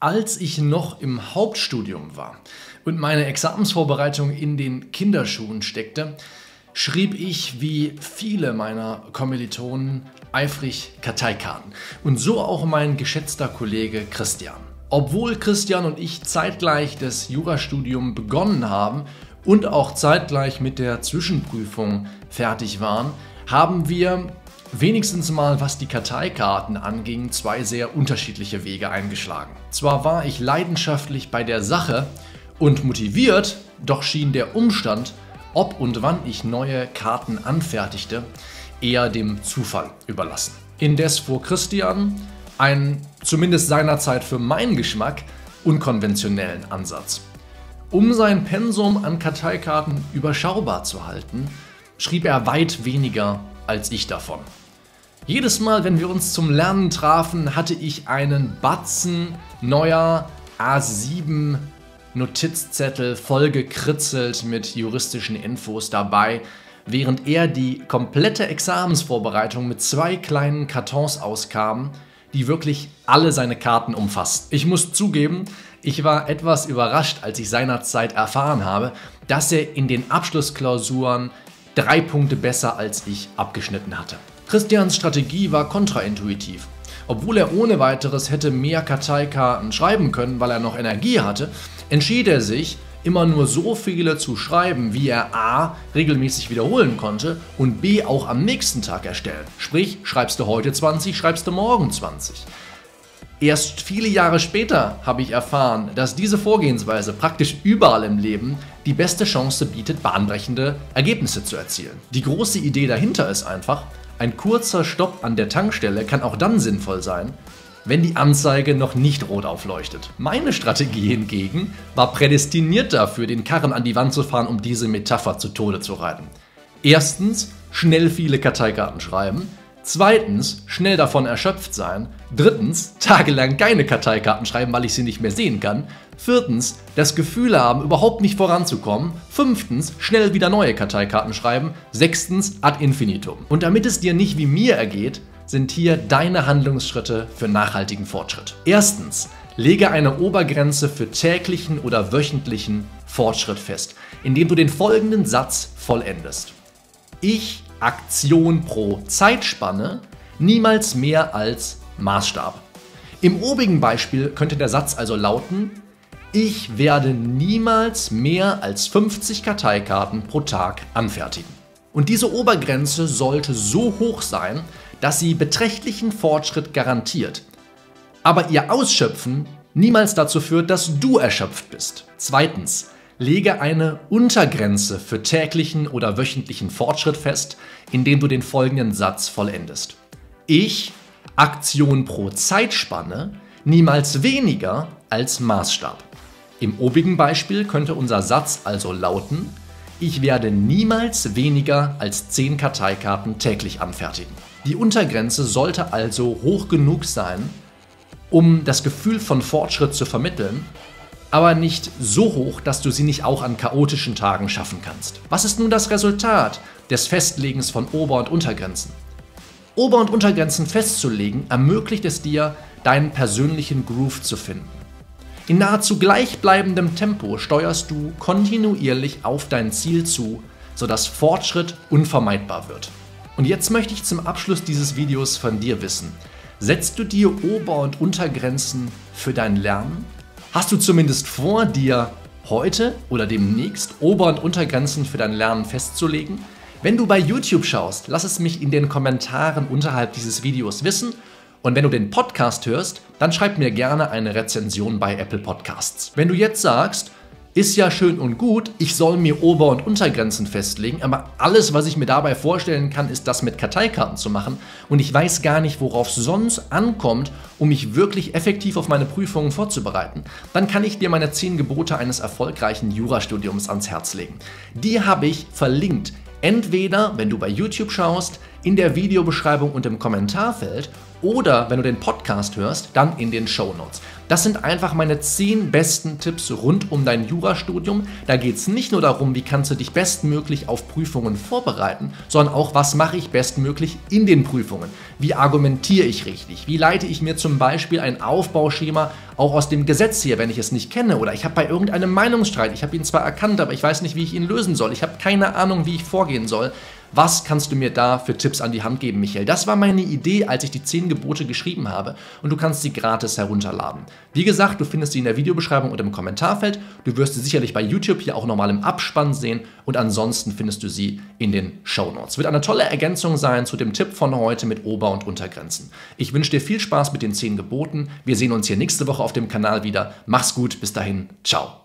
Als ich noch im Hauptstudium war und meine Examensvorbereitung in den Kinderschuhen steckte, schrieb ich wie viele meiner Kommilitonen eifrig Karteikarten. Und so auch mein geschätzter Kollege Christian. Obwohl Christian und ich zeitgleich das Jurastudium begonnen haben und auch zeitgleich mit der Zwischenprüfung fertig waren, haben wir wenigstens mal was die Karteikarten anging, zwei sehr unterschiedliche Wege eingeschlagen. Zwar war ich leidenschaftlich bei der Sache und motiviert, doch schien der Umstand, ob und wann ich neue Karten anfertigte, eher dem Zufall überlassen. Indes vor Christian einen zumindest seinerzeit für meinen Geschmack unkonventionellen Ansatz. Um sein Pensum an Karteikarten überschaubar zu halten, schrieb er weit weniger als ich davon. Jedes Mal, wenn wir uns zum Lernen trafen, hatte ich einen Batzen neuer A7 Notizzettel vollgekritzelt mit juristischen Infos dabei, während er die komplette Examensvorbereitung mit zwei kleinen Kartons auskam, die wirklich alle seine Karten umfasst. Ich muss zugeben, ich war etwas überrascht, als ich seinerzeit erfahren habe, dass er in den Abschlussklausuren drei Punkte besser als ich abgeschnitten hatte. Christians Strategie war kontraintuitiv. Obwohl er ohne weiteres hätte mehr Karteikarten schreiben können, weil er noch Energie hatte, entschied er sich, immer nur so viele zu schreiben, wie er a. regelmäßig wiederholen konnte und b. auch am nächsten Tag erstellen. Sprich, schreibst du heute 20, schreibst du morgen 20. Erst viele Jahre später habe ich erfahren, dass diese Vorgehensweise praktisch überall im Leben die beste Chance bietet, bahnbrechende Ergebnisse zu erzielen. Die große Idee dahinter ist einfach, ein kurzer Stopp an der Tankstelle kann auch dann sinnvoll sein, wenn die Anzeige noch nicht rot aufleuchtet. Meine Strategie hingegen war prädestiniert dafür, den Karren an die Wand zu fahren, um diese Metapher zu Tode zu reiten. Erstens, schnell viele Karteikarten schreiben. Zweitens, schnell davon erschöpft sein. Drittens, tagelang keine Karteikarten schreiben, weil ich sie nicht mehr sehen kann. Viertens, das Gefühl haben, überhaupt nicht voranzukommen. Fünftens, schnell wieder neue Karteikarten schreiben. Sechstens, ad infinitum. Und damit es dir nicht wie mir ergeht, sind hier deine Handlungsschritte für nachhaltigen Fortschritt. Erstens, lege eine Obergrenze für täglichen oder wöchentlichen Fortschritt fest, indem du den folgenden Satz vollendest. Ich Aktion pro Zeitspanne niemals mehr als Maßstab. Im obigen Beispiel könnte der Satz also lauten, ich werde niemals mehr als 50 Karteikarten pro Tag anfertigen. Und diese Obergrenze sollte so hoch sein, dass sie beträchtlichen Fortschritt garantiert. Aber ihr Ausschöpfen niemals dazu führt, dass du erschöpft bist. Zweitens, lege eine Untergrenze für täglichen oder wöchentlichen Fortschritt fest, indem du den folgenden Satz vollendest. Ich, Aktion pro Zeitspanne, niemals weniger als Maßstab. Im obigen Beispiel könnte unser Satz also lauten, ich werde niemals weniger als 10 Karteikarten täglich anfertigen. Die Untergrenze sollte also hoch genug sein, um das Gefühl von Fortschritt zu vermitteln, aber nicht so hoch, dass du sie nicht auch an chaotischen Tagen schaffen kannst. Was ist nun das Resultat des Festlegens von Ober- und Untergrenzen? Ober- und Untergrenzen festzulegen ermöglicht es dir, deinen persönlichen Groove zu finden. In nahezu gleichbleibendem Tempo steuerst du kontinuierlich auf dein Ziel zu, sodass Fortschritt unvermeidbar wird. Und jetzt möchte ich zum Abschluss dieses Videos von dir wissen. Setzt du dir Ober- und Untergrenzen für dein Lernen? Hast du zumindest vor, dir heute oder demnächst Ober- und Untergrenzen für dein Lernen festzulegen? Wenn du bei YouTube schaust, lass es mich in den Kommentaren unterhalb dieses Videos wissen und wenn du den Podcast hörst, dann schreib mir gerne eine Rezension bei Apple Podcasts. Wenn du jetzt sagst, ist ja schön und gut, ich soll mir Ober- und Untergrenzen festlegen, aber alles, was ich mir dabei vorstellen kann, ist das mit Karteikarten zu machen. Und ich weiß gar nicht, worauf es sonst ankommt, um mich wirklich effektiv auf meine Prüfungen vorzubereiten, dann kann ich dir meine 10 Gebote eines erfolgreichen Jurastudiums ans Herz legen. Die habe ich verlinkt. Entweder, wenn du bei YouTube schaust, in der Videobeschreibung und im Kommentarfeld oder wenn du den Podcast hörst, dann in den Show Notes. Das sind einfach meine 10 besten Tipps rund um dein Jurastudium. Da geht es nicht nur darum, wie kannst du dich bestmöglich auf Prüfungen vorbereiten, sondern auch, was mache ich bestmöglich in den Prüfungen. Wie argumentiere ich richtig? Wie leite ich mir zum Beispiel ein Aufbauschema auch aus dem Gesetz hier, wenn ich es nicht kenne? Oder ich habe bei irgendeinem Meinungsstreit, ich habe ihn zwar erkannt, aber ich weiß nicht, wie ich ihn lösen soll. Ich habe keine Ahnung, wie ich vorgehen soll. Was kannst du mir da für Tipps an die Hand geben, Michael? Das war meine Idee, als ich die 10 Gebote geschrieben habe und du kannst sie gratis herunterladen. Wie gesagt, du findest sie in der Videobeschreibung und im Kommentarfeld. Du wirst sie sicherlich bei YouTube hier auch nochmal im Abspann sehen und ansonsten findest du sie in den Show Notes. Wird eine tolle Ergänzung sein zu dem Tipp von heute mit Ober- und Untergrenzen. Ich wünsche dir viel Spaß mit den 10 Geboten. Wir sehen uns hier nächste Woche auf dem Kanal wieder. Mach's gut, bis dahin, ciao.